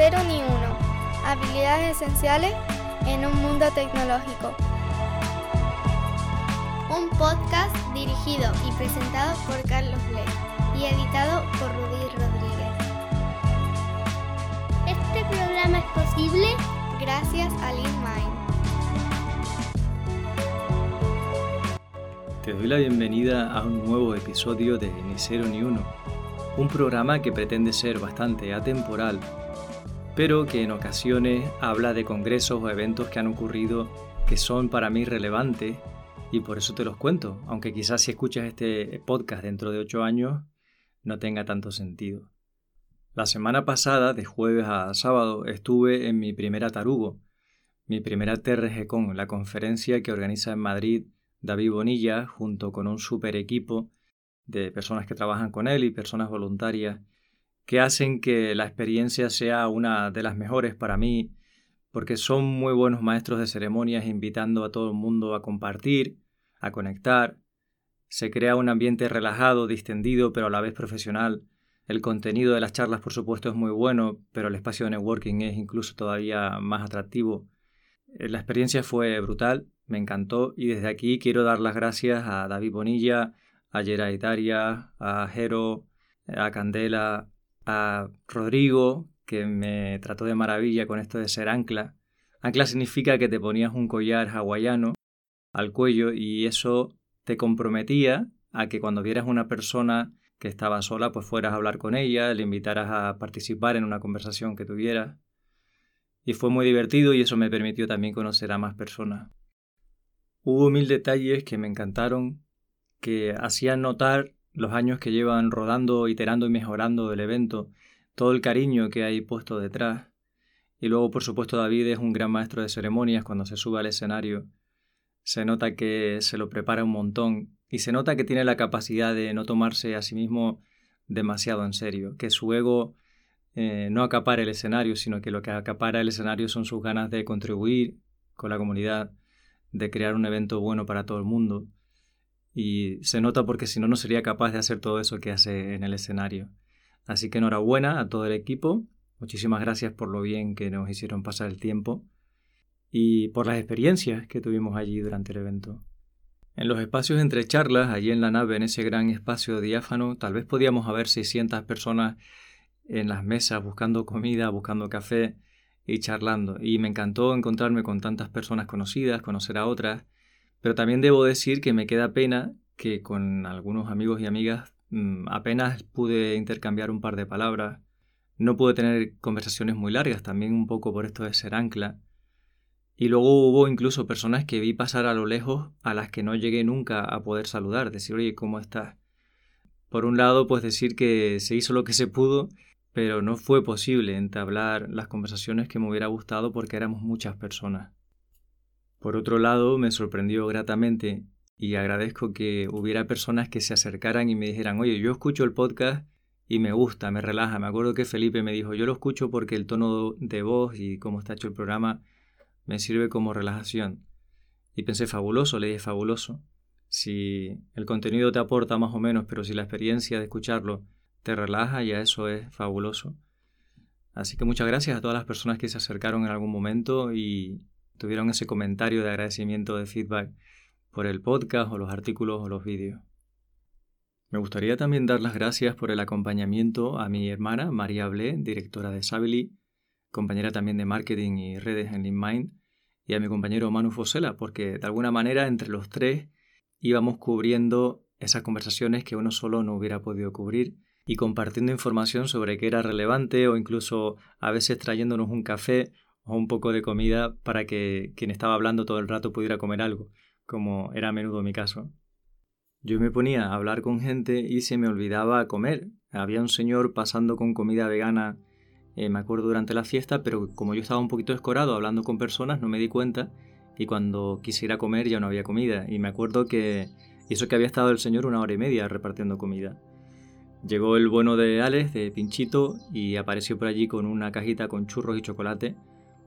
cero ni uno. Habilidades esenciales en un mundo tecnológico. Un podcast dirigido y presentado por Carlos Ble y editado por Rudy Rodríguez. Este programa es posible gracias a LeanMind. Te doy la bienvenida a un nuevo episodio de Ni Cero Ni Uno, un programa que pretende ser bastante atemporal, pero que en ocasiones habla de congresos o eventos que han ocurrido que son para mí relevantes y por eso te los cuento, aunque quizás si escuchas este podcast dentro de ocho años no tenga tanto sentido. La semana pasada, de jueves a sábado, estuve en mi primera tarugo, mi primera TRGCon, la conferencia que organiza en Madrid David Bonilla, junto con un super equipo de personas que trabajan con él y personas voluntarias, que hacen que la experiencia sea una de las mejores para mí, porque son muy buenos maestros de ceremonias invitando a todo el mundo a compartir, a conectar. Se crea un ambiente relajado, distendido, pero a la vez profesional. El contenido de las charlas, por supuesto, es muy bueno, pero el espacio de networking es incluso todavía más atractivo. La experiencia fue brutal me encantó y desde aquí quiero dar las gracias a David Bonilla, a Geray Daria, a Jero, a Candela, a Rodrigo, que me trató de maravilla con esto de ser ancla. Ancla significa que te ponías un collar hawaiano al cuello y eso te comprometía a que cuando vieras una persona que estaba sola, pues fueras a hablar con ella, le invitaras a participar en una conversación que tuvieras. Y fue muy divertido y eso me permitió también conocer a más personas. Hubo mil detalles que me encantaron, que hacían notar los años que llevan rodando, iterando y mejorando el evento, todo el cariño que hay puesto detrás. Y luego, por supuesto, David es un gran maestro de ceremonias cuando se sube al escenario. Se nota que se lo prepara un montón y se nota que tiene la capacidad de no tomarse a sí mismo demasiado en serio, que su ego eh, no acapara el escenario, sino que lo que acapara el escenario son sus ganas de contribuir con la comunidad, de crear un evento bueno para todo el mundo. Y se nota porque si no, no sería capaz de hacer todo eso que hace en el escenario. Así que enhorabuena a todo el equipo. Muchísimas gracias por lo bien que nos hicieron pasar el tiempo y por las experiencias que tuvimos allí durante el evento. En los espacios entre charlas, allí en la nave, en ese gran espacio diáfano, tal vez podíamos haber 600 personas en las mesas buscando comida, buscando café, y charlando. Y me encantó encontrarme con tantas personas conocidas, conocer a otras, pero también debo decir que me queda pena que con algunos amigos y amigas mm, apenas pude intercambiar un par de palabras, no pude tener conversaciones muy largas, también un poco por esto de ser ancla. Y luego hubo incluso personas que vi pasar a lo lejos a las que no llegué nunca a poder saludar, decir, oye, ¿cómo estás? Por un lado, pues decir que se hizo lo que se pudo pero no fue posible entablar las conversaciones que me hubiera gustado porque éramos muchas personas. Por otro lado, me sorprendió gratamente y agradezco que hubiera personas que se acercaran y me dijeran, oye, yo escucho el podcast y me gusta, me relaja. Me acuerdo que Felipe me dijo, yo lo escucho porque el tono de voz y cómo está hecho el programa me sirve como relajación. Y pensé, fabuloso, le dije, fabuloso. Si el contenido te aporta más o menos, pero si la experiencia de escucharlo te relaja y a eso es fabuloso. Así que muchas gracias a todas las personas que se acercaron en algún momento y tuvieron ese comentario de agradecimiento, de feedback por el podcast o los artículos o los vídeos. Me gustaría también dar las gracias por el acompañamiento a mi hermana María Ble, directora de Sabili, compañera también de marketing y redes en LeanMind, y a mi compañero Manu Fosela, porque de alguna manera entre los tres íbamos cubriendo esas conversaciones que uno solo no hubiera podido cubrir y compartiendo información sobre qué era relevante o incluso a veces trayéndonos un café o un poco de comida para que quien estaba hablando todo el rato pudiera comer algo, como era a menudo mi caso. Yo me ponía a hablar con gente y se me olvidaba comer. Había un señor pasando con comida vegana, eh, me acuerdo durante la fiesta, pero como yo estaba un poquito escorado hablando con personas, no me di cuenta y cuando quisiera comer ya no había comida. Y me acuerdo que eso que había estado el señor una hora y media repartiendo comida. Llegó el bueno de Alex, de Pinchito, y apareció por allí con una cajita con churros y chocolate,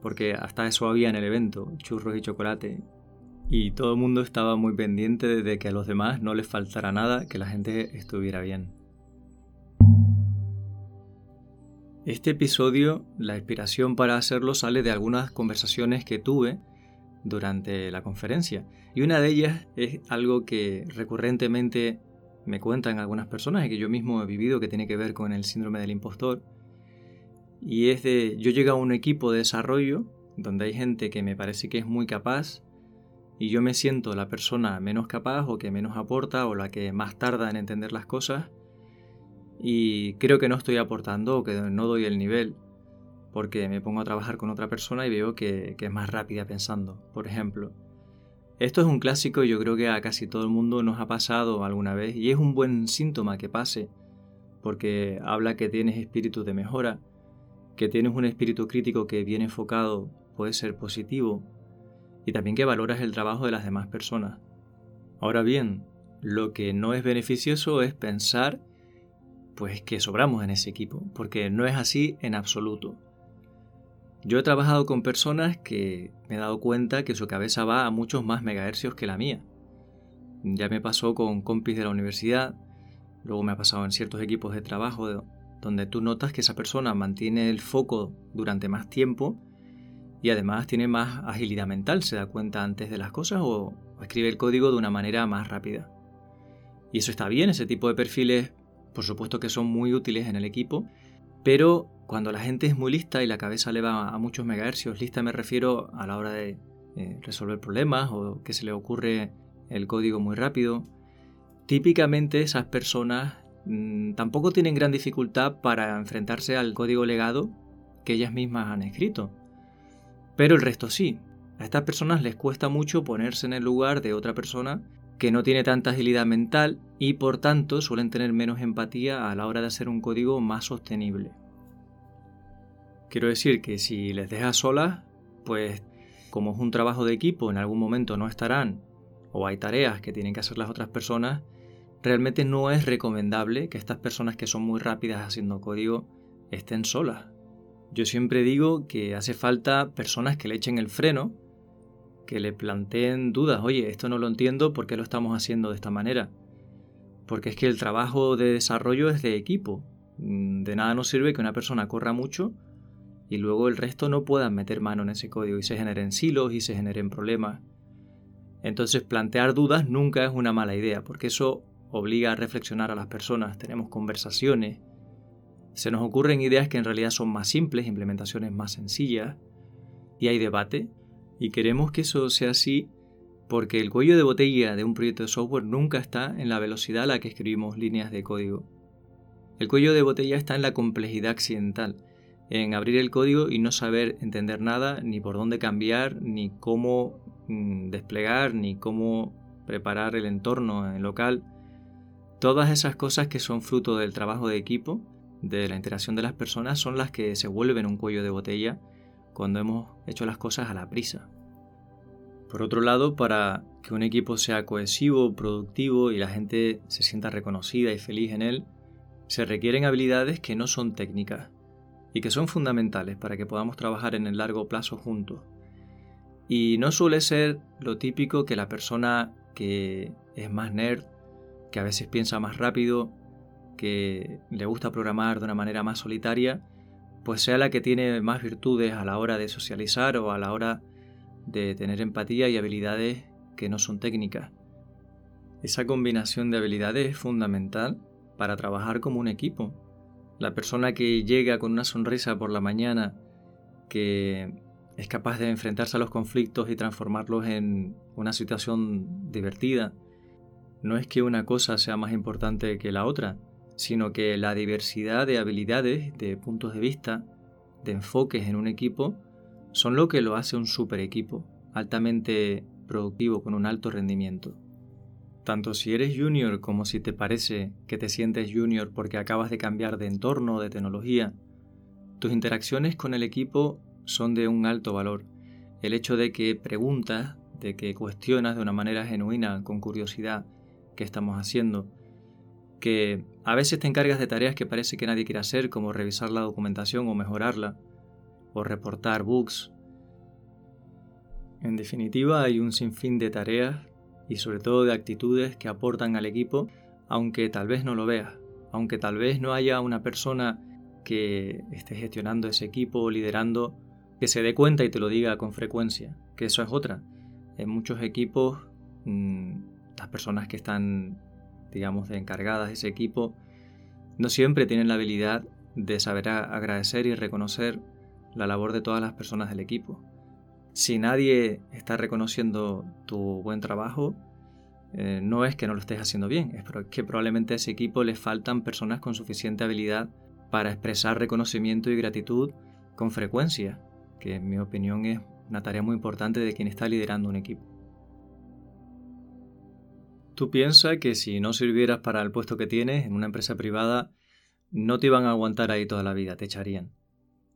porque hasta eso había en el evento, churros y chocolate. Y todo el mundo estaba muy pendiente de que a los demás no les faltara nada, que la gente estuviera bien. Este episodio, la inspiración para hacerlo sale de algunas conversaciones que tuve durante la conferencia. Y una de ellas es algo que recurrentemente me cuentan algunas personas y que yo mismo he vivido que tiene que ver con el síndrome del impostor. Y es de, yo llego a un equipo de desarrollo donde hay gente que me parece que es muy capaz y yo me siento la persona menos capaz o que menos aporta o la que más tarda en entender las cosas y creo que no estoy aportando o que no doy el nivel porque me pongo a trabajar con otra persona y veo que, es más rápida pensando, por ejemplo. Esto es un clásico y yo creo que a casi todo el mundo nos ha pasado alguna vez y es un buen síntoma que pase, porque habla que tienes espíritu de mejora, que tienes un espíritu crítico que bien enfocado puede ser positivo y también que valoras el trabajo de las demás personas. Ahora bien, lo que no es beneficioso es pensar pues que sobramos en ese equipo, porque no es así en absoluto. Yo he trabajado con personas que me he dado cuenta que su cabeza va a muchos más megahercios que la mía. Ya me pasó con compis de la universidad, luego me ha pasado en ciertos equipos de trabajo donde tú notas que esa persona mantiene el foco durante más tiempo y además tiene más agilidad mental, se da cuenta antes de las cosas o, escribe el código de una manera más rápida. Y eso está bien, ese tipo de perfiles por supuesto que son muy útiles en el equipo, pero cuando la gente es muy lista y la cabeza le va a muchos megahercios, lista me refiero a la hora de eh, resolver problemas o que se le ocurre el código muy rápido, típicamente esas personas tampoco tienen gran dificultad para enfrentarse al código legado que ellas mismas han escrito. Pero el resto sí. A estas personas les cuesta mucho ponerse en el lugar de otra persona que no tiene tanta agilidad mental y por tanto suelen tener menos empatía a la hora de hacer un código más sostenible. Quiero decir que si les dejas solas, pues como es un trabajo de equipo, en algún momento no estarán o hay tareas que tienen que hacer las otras personas, realmente no es recomendable que estas personas que son muy rápidas haciendo código estén solas. Yo siempre digo que hace falta personas que le echen el freno que le planteen dudas, oye, esto no lo entiendo, ¿por qué lo estamos haciendo de esta manera? Porque es que el trabajo de desarrollo es de equipo. Mm, de nada nos sirve que una persona corra mucho y luego el resto no puedan meter mano en ese código y se generen silos y se generen problemas. Entonces plantear dudas nunca es una mala idea, porque eso obliga a reflexionar a las personas, tenemos conversaciones, se nos ocurren ideas que en realidad son más simples, implementaciones más sencillas, y hay debate, y queremos que eso sea así porque el cuello de botella de un proyecto de software nunca está en la velocidad a la que escribimos líneas de código. El cuello de botella está en la complejidad accidental, en abrir el código y no saber entender nada, ni por dónde cambiar, ni cómo mm, desplegar, ni cómo preparar el entorno en local. Todas esas cosas que son fruto del trabajo de equipo, de la interacción de las personas, son las que se vuelven un cuello de botella cuando hemos hecho las cosas a la prisa. Por otro lado, para que un equipo sea cohesivo, productivo y la gente se sienta reconocida y feliz en él, se requieren habilidades que no son técnicas y que son fundamentales para que podamos trabajar en el largo plazo juntos. Y no suele ser lo típico que la persona que es más nerd, que a veces piensa más rápido, que le gusta programar de una manera más solitaria, pues sea la que tiene más virtudes a la hora de socializar o a la hora de tener empatía y habilidades que no son técnicas. Esa combinación de habilidades es fundamental para trabajar como un equipo. La persona que llega con una sonrisa por la mañana, que es capaz de enfrentarse a los conflictos y transformarlos en una situación divertida, no es que una cosa sea más importante que la otra, sino que la diversidad de habilidades, de puntos de vista, de enfoques en un equipo, son lo que lo hace un super equipo, altamente productivo con un alto rendimiento. Tanto si eres junior como si te parece que te sientes junior porque acabas de cambiar de entorno, de tecnología, tus interacciones con el equipo son de un alto valor. El hecho de que preguntas, de que cuestionas de una manera genuina, con curiosidad, qué estamos haciendo, que a veces te encargas de tareas que parece que nadie quiere hacer, como revisar la documentación o mejorarla, o reportar bugs. En definitiva, hay un sinfín de tareas y sobre todo de actitudes que aportan al equipo, aunque tal vez no lo veas, aunque tal vez no haya una persona que esté gestionando ese equipo, liderando, que se dé cuenta y te lo diga con frecuencia, que eso es otra. En muchos equipos, mm, las personas que están, digamos, encargadas de ese equipo, no siempre tienen la habilidad de saber agradecer y reconocer la labor de todas las personas del equipo. Si nadie está reconociendo tu buen trabajo, eh, no es que no lo estés haciendo bien, es que probablemente a ese equipo le faltan personas con suficiente habilidad para expresar reconocimiento y gratitud con frecuencia, que en mi opinión es una tarea muy importante de quien está liderando un equipo. Tú piensas que si no sirvieras para el puesto que tienes en una empresa privada, no te iban a aguantar ahí toda la vida, te echarían.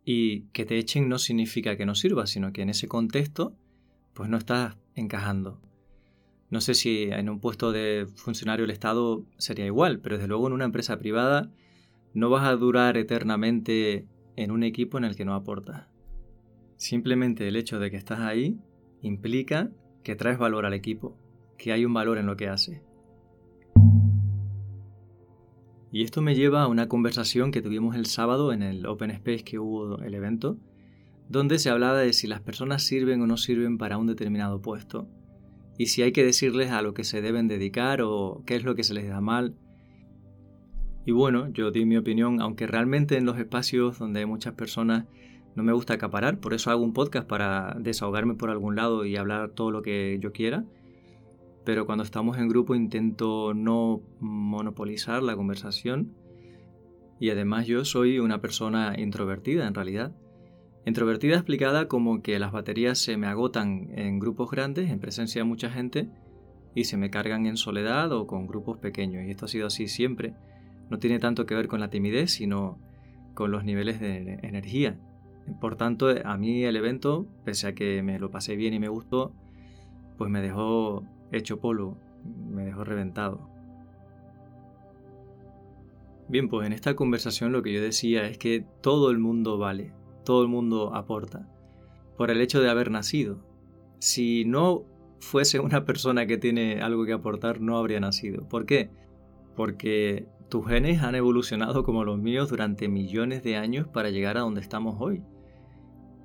Y que te echen no significa que no sirvas, sino que en ese contexto, pues no estás encajando. No sé si en un puesto de funcionario del Estado sería igual, pero desde luego en una empresa privada no vas a durar eternamente en un equipo en el que no aportas. Simplemente el hecho de que estás ahí implica que traes valor al equipo, que hay un valor en lo que hace. Y esto me lleva a una conversación que tuvimos el sábado en el Open Space que hubo el evento, donde se hablaba de si las personas sirven o no sirven para un determinado puesto, y si hay que decirles a lo que se deben dedicar o qué es lo que se les da mal. Y bueno, yo di mi opinión, aunque realmente en los espacios donde hay muchas personas no me gusta acaparar, por eso hago un podcast para desahogarme por algún lado y hablar todo lo que yo quiera. Pero cuando estamos en grupo intento no monopolizar la conversación. Y además yo soy una persona introvertida en realidad. Introvertida explicada como que las baterías se me agotan en grupos grandes, en presencia de mucha gente, y se me cargan en soledad o con grupos pequeños. Y esto ha sido así siempre. No tiene tanto que ver con la timidez, sino con los niveles de energía. Por tanto, a mí el evento, pese a que me lo pasé bien y me gustó, pues me dejó hecho polvo, me dejó reventado. Bien, pues en esta conversación lo que yo decía es que todo el mundo vale, todo el mundo aporta, por el hecho de haber nacido. Si no fuese una persona que tiene algo que aportar, no habría nacido. ¿Por qué? Porque tus genes han evolucionado como los míos durante millones de años para llegar a donde estamos hoy.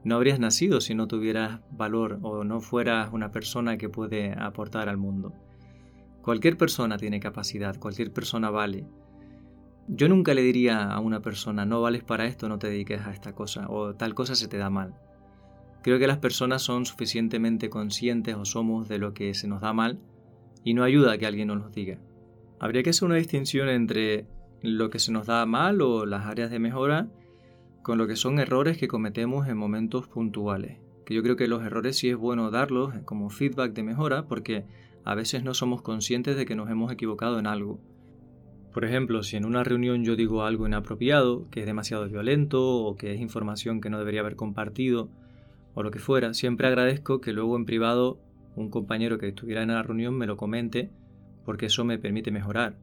No habrías nacido si no tuvieras valor o no fueras una persona que puede aportar al mundo. Cualquier persona tiene capacidad, cualquier persona vale. Yo nunca le diría a una persona, no vales para esto, no te dediques a esta cosa, o tal cosa se te da mal. Creo que las personas son suficientemente conscientes o somos de lo que se nos da mal y no ayuda a que alguien nos lo diga. Habría que hacer una distinción entre lo que se nos da mal o las áreas de mejora con lo que son errores que cometemos en momentos puntuales. Que yo creo que los errores sí es bueno darlos como feedback de mejora porque a veces no somos conscientes de que nos hemos equivocado en algo. Por ejemplo, si en una reunión yo digo algo inapropiado, que es demasiado violento o que es información que no debería haber compartido o lo que fuera, siempre agradezco que luego en privado un compañero que estuviera en la reunión me lo comente porque eso me permite mejorar.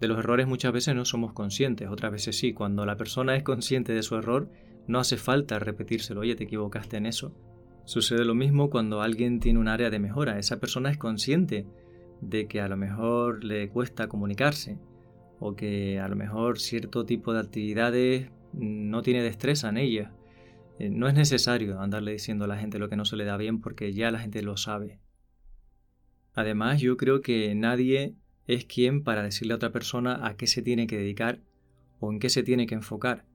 De los errores muchas veces no somos conscientes, otras veces sí. Cuando la persona es consciente de su error, no hace falta repetírselo, oye, te equivocaste en eso. Sucede lo mismo cuando alguien tiene un área de mejora. Esa persona es consciente de que a lo mejor le cuesta comunicarse o que a lo mejor cierto tipo de actividades no tiene destreza en ella. Eh, no es necesario andarle diciendo a la gente lo que no se le da bien porque ya la gente lo sabe. Además, yo creo que nadie es quien para decirle a otra persona a qué se tiene que dedicar o en qué se tiene que enfocar.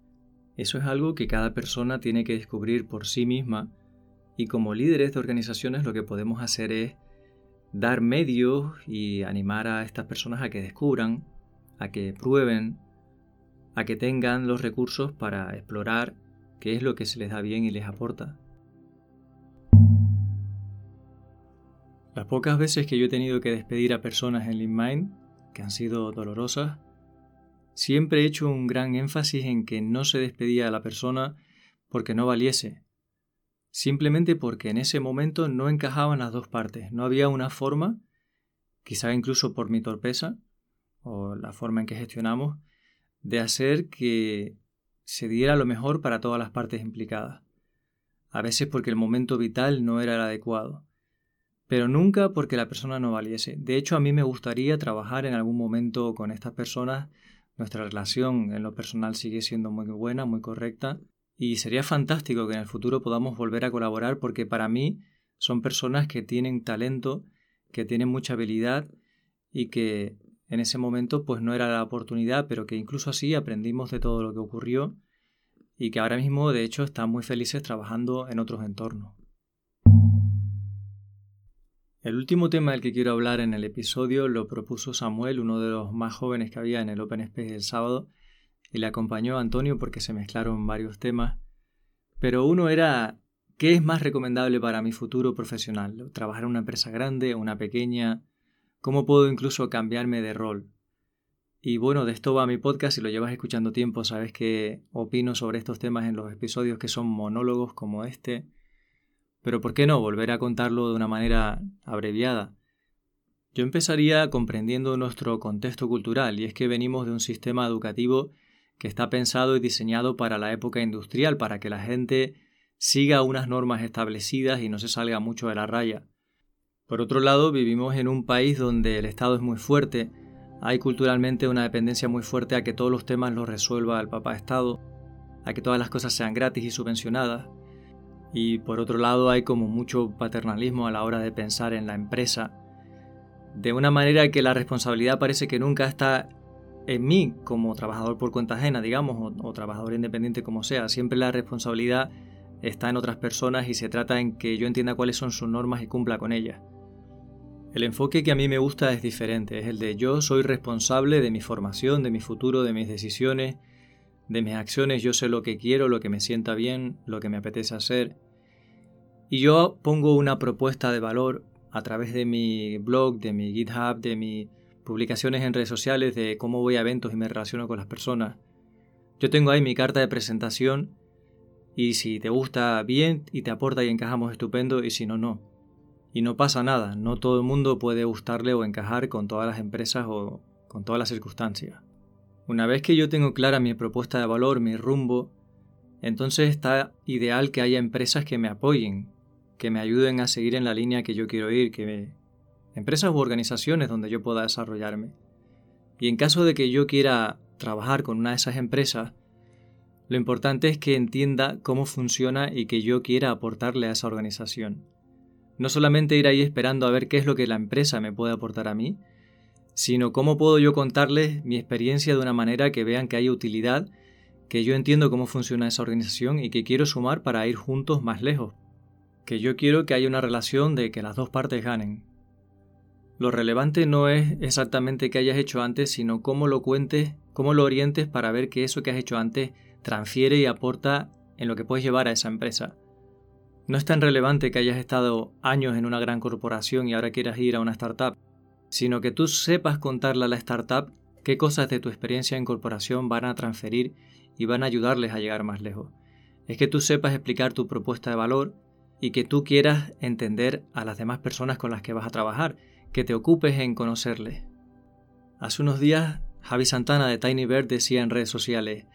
Eso es algo que cada persona tiene que descubrir por sí misma y como líderes de organizaciones lo que podemos hacer es dar medios y animar a estas personas a que descubran, a que prueben, a que tengan los recursos para explorar qué es lo que se les da bien y les aporta. Las pocas veces que yo he tenido que despedir a personas en LeanMind, que han sido dolorosas, siempre he hecho un gran énfasis en que no se despedía a la persona porque no valiese, simplemente porque en ese momento no encajaban las dos partes, no había una forma, quizá incluso por mi torpeza o la forma en que gestionamos, de hacer que se diera lo mejor para todas las partes implicadas. A veces porque el momento vital no era el adecuado pero nunca porque la persona no valiese. De hecho, a mí me gustaría trabajar en algún momento con estas personas Nuestra relación en lo personal sigue siendo muy buena, muy correcta. Y sería fantástico que en el futuro podamos volver a colaborar porque para mí son personas que tienen talento, que tienen mucha habilidad y que en ese momento pues no era la oportunidad, pero que incluso así aprendimos de todo lo que ocurrió y que ahora mismo de hecho están muy felices trabajando en otros entornos. El último tema del que quiero hablar en el episodio lo propuso Samuel, uno de los más jóvenes que había en el Open Space del sábado, y le acompañó Antonio porque se mezclaron varios temas. Pero uno era ¿qué es más recomendable para mi futuro profesional? ¿Trabajar en una empresa grande una pequeña? ¿Cómo puedo incluso cambiarme de rol? Y bueno, de esto va mi podcast, si lo llevas escuchando tiempo, sabes que opino sobre estos temas en los episodios que son monólogos como este. Pero ¿por qué no volver a contarlo de una manera abreviada? Yo empezaría comprendiendo nuestro contexto cultural, y es que venimos de un sistema educativo que está pensado y diseñado para la época industrial, para que la gente siga unas normas establecidas y no se salga mucho de la raya. Por otro lado, vivimos en un país donde el Estado es muy fuerte, hay culturalmente una dependencia muy fuerte a que todos los temas los resuelva el papá Estado, a que todas las cosas sean gratis y subvencionadas. Y por otro lado hay como mucho paternalismo a la hora de pensar en la empresa, de una manera que la responsabilidad parece que nunca está en mí como trabajador por cuenta ajena, digamos, o, trabajador independiente como sea. Siempre la responsabilidad está en otras personas y se trata en que yo entienda cuáles son sus normas y cumpla con ellas. El enfoque que a mí me gusta es diferente, es el de yo soy responsable de mi formación, de mi futuro, de mis decisiones, de mis acciones, yo sé lo que quiero, lo que me sienta bien, lo que me apetece hacer. Y yo pongo una propuesta de valor a través de mi blog, de mi GitHub, de mis publicaciones en redes sociales, de cómo voy a eventos y me relaciono con las personas. Yo tengo ahí mi carta de presentación y si te gusta bien y te aporta y encajamos estupendo y si no, no. Y no pasa nada, no todo el mundo puede gustarle o encajar con todas las empresas o con todas las circunstancias. Una vez que yo tengo clara mi propuesta de valor, mi rumbo, entonces está ideal que haya empresas que me apoyen, que me ayuden a seguir en la línea que yo quiero ir, que me... empresas u organizaciones donde yo pueda desarrollarme. Y en caso de que yo quiera trabajar con una de esas empresas, lo importante es que entienda cómo funciona y que yo quiera aportarle a esa organización. No solamente ir ahí esperando a ver qué es lo que la empresa me puede aportar a mí, sino cómo puedo yo contarles mi experiencia de una manera que vean que hay utilidad, que yo entiendo cómo funciona esa organización y que quiero sumar para ir juntos más lejos. Que yo quiero que haya una relación de que las dos partes ganen. Lo relevante no es exactamente qué hayas hecho antes, sino cómo lo cuentes, cómo lo orientes para ver que eso que has hecho antes transfiere y aporta en lo que puedes llevar a esa empresa. No es tan relevante que hayas estado años en una gran corporación y ahora quieras ir a una startup, sino que tú sepas contarle a la startup qué cosas de tu experiencia en corporación van a transferir y van a ayudarles a llegar más lejos. Es que tú sepas explicar tu propuesta de valor y que tú quieras entender a las demás personas con las que vas a trabajar, que te ocupes en conocerles. Hace unos días, Javi Santana de Tiny Bird decía en redes sociales,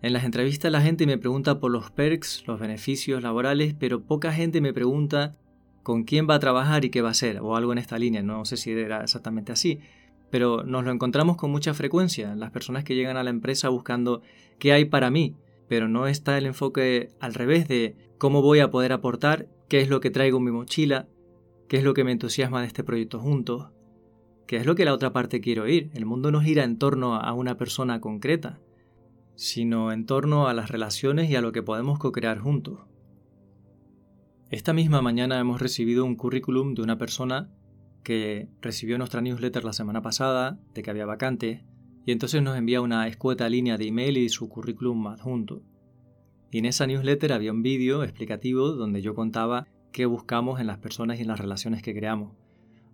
en las entrevistas la gente me pregunta por los perks, los beneficios laborales, pero poca gente me pregunta con quién va a trabajar y qué va a hacer, o algo en esta línea. No sé si era exactamente así, pero nos lo encontramos con mucha frecuencia. Las personas que llegan a la empresa buscando qué hay para mí, pero no está el enfoque al revés de cómo voy a poder aportar, qué es lo que traigo en mi mochila, qué es lo que me entusiasma de este proyecto juntos, qué es lo que la otra parte quiere oír. El mundo no gira en torno a una persona concreta sino en torno a las relaciones y a lo que podemos co-crear juntos. Esta misma mañana hemos recibido un currículum de una persona que recibió nuestra newsletter la semana pasada de que había vacante y entonces nos envía una escueta línea de email y su currículum adjunto. Y en esa newsletter había un vídeo explicativo donde yo contaba qué buscamos en las personas y en las relaciones que creamos.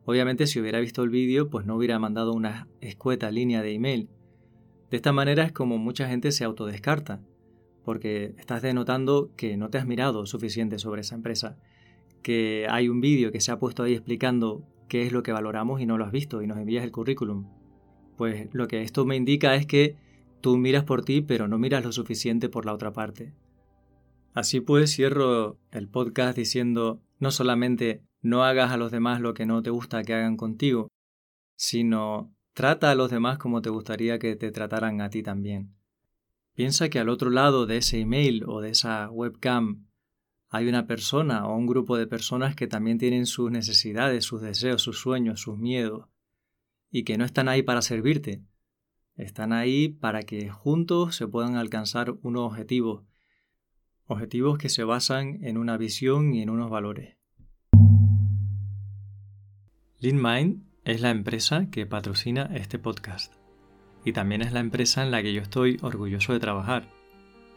Obviamente si hubiera visto el vídeo pues no hubiera mandado una escueta línea de email, de esta manera es como mucha gente se autodescarta, porque estás denotando que no te has mirado suficiente sobre esa empresa, que hay un vídeo que se ha puesto ahí explicando qué es lo que valoramos y no lo has visto y nos envías el currículum. Pues lo que esto me indica es que tú miras por ti pero no miras lo suficiente por la otra parte. Así pues cierro el podcast diciendo no solamente no hagas a los demás lo que no te gusta que hagan contigo, sino Trata a los demás como te gustaría que te trataran a ti también. Piensa que al otro lado de ese email o de esa webcam hay una persona o un grupo de personas que también tienen sus necesidades, sus deseos, sus sueños, sus miedos, y que no están ahí para servirte, están ahí para que juntos se puedan alcanzar unos objetivos, objetivos que se basan en una visión y en unos valores. LeanMind es la empresa que patrocina este podcast y también es la empresa en la que yo estoy orgulloso de trabajar.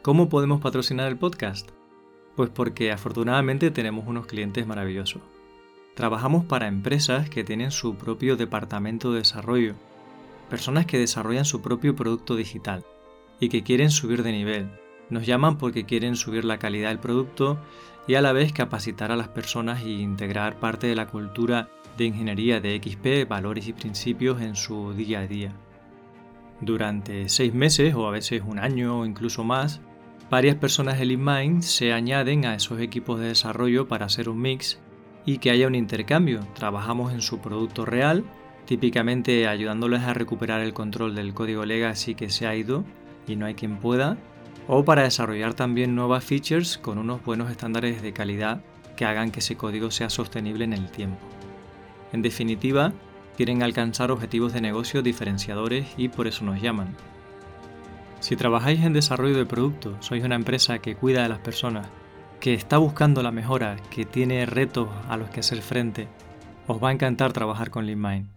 ¿Cómo podemos patrocinar el podcast? Pues porque afortunadamente tenemos unos clientes maravillosos. Trabajamos para empresas que tienen su propio departamento de desarrollo, personas que desarrollan su propio producto digital y que quieren subir de nivel. Nos llaman porque quieren subir la calidad del producto y a la vez capacitar a las personas e integrar parte de la cultura de ingeniería de XP, valores y principios en su día a día. Durante seis meses o a veces un año o incluso más, varias personas de LeanMind se añaden a esos equipos de desarrollo para hacer un mix y que haya un intercambio. Trabajamos en su producto real, típicamente ayudándoles a recuperar el control del código legacy que se ha ido y no hay quien pueda, o para desarrollar también nuevas features con unos buenos estándares de calidad que hagan que ese código sea sostenible en el tiempo. En definitiva, quieren alcanzar objetivos de negocio diferenciadores y por eso nos llaman. Si trabajáis en desarrollo de producto, sois una empresa que cuida de las personas, que está buscando la mejora, que tiene retos a los que hacer frente, os va a encantar trabajar con LeanMind.